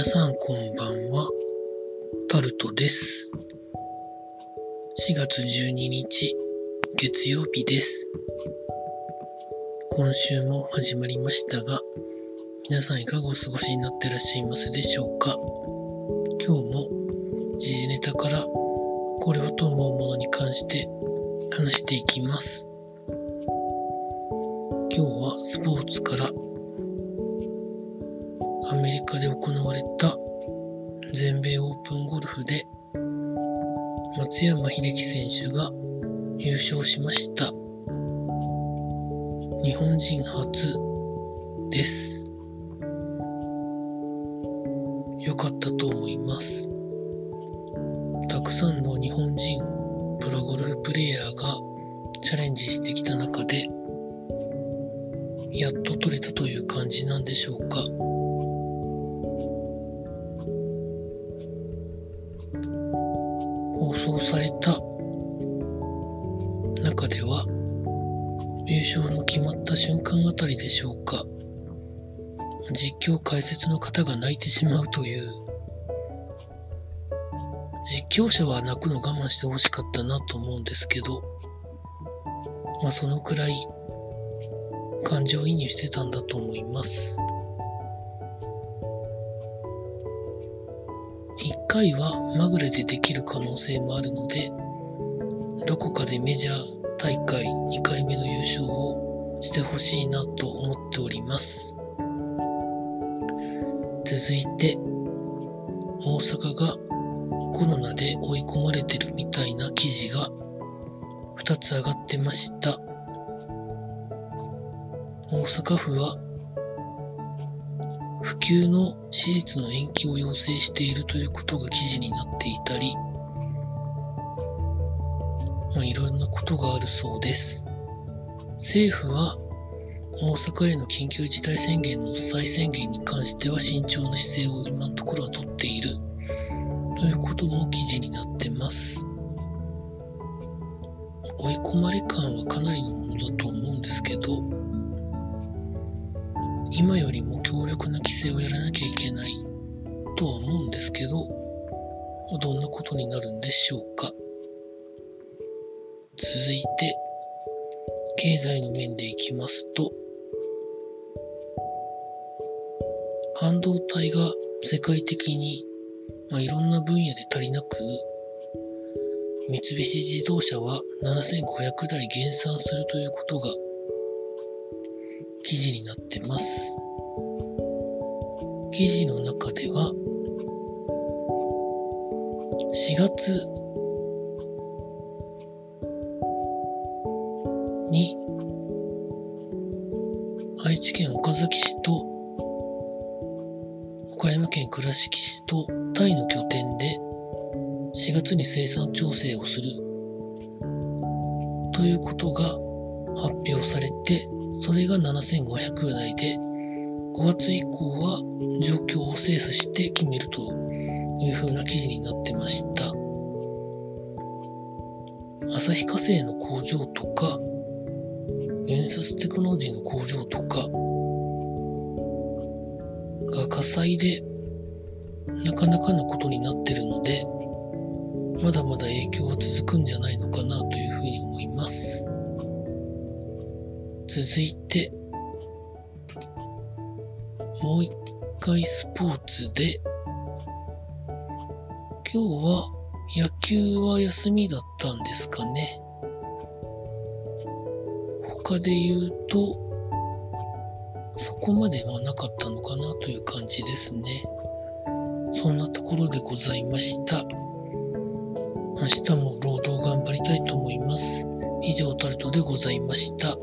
皆さんこんばんは、タルトです。4月12日、月曜日です。今週も始まりましたが、皆さんいかがお過ごしになってらっしゃいますでしょうか？今日も時事ネタからこれはと思うものに関して話していきます。今日はスポーツからアメリカで行われた全米オープンゴルフで松山英樹選手が優勝しました。日本人初です。良かったと思います。たくさんの日本人プロゴルフプレイヤーがチャレンジしてきた中でやっと取れたという感じなんでしょうか。放送された中では優勝の決まった瞬間あたりでしょうか。実況解説の方が泣いてしまうという。実況者は泣くの我慢してほしかったなと思うんですけどまあそのくらい感情移入してたんだと思います。回はまぐれでできる可能性もあるのでどこかでメジャー大会2回目の優勝をしてほしいなと思っております。続いて大阪がコロナで追い込まれてるみたいな記事が2つ上がってました。大阪府は普及の手術の延期を要請しているということが記事になっていたり、まあ、いろんなことがあるそうです。政府は大阪への緊急事態宣言の再宣言に関しては慎重な姿勢を今のところはとっているということも記事になってます。追い込まれ感はかなりのものだと思うんですけど、今よりも強力なですけど、どんなことになるんでしょうか。続いて、経済の面でいきますと、半導体が世界的に、まあ、いろんな分野で足りなく、三菱自動車は7500台減産するということが記事になってます。記事の中では、4月に愛知県岡崎市と岡山県倉敷市とタイの拠点で4月に生産調整をするということが発表されてそれが7500台で、5月以降は状況を精査して決めるという風な記事になってました。旭化成の工場とか、ユニサステクノロジーの工場とかが火災でなかなかのことになってるので、まだまだ影響は続くんじゃないのかなというふうに思います。続いて、もう一回スポーツで、今日は野球は休みだったんですかね。他で言うと、そこまではなかったのかなという感じですね。そんなところでございました。明日も労働頑張りたいと思います。以上タルトでございました。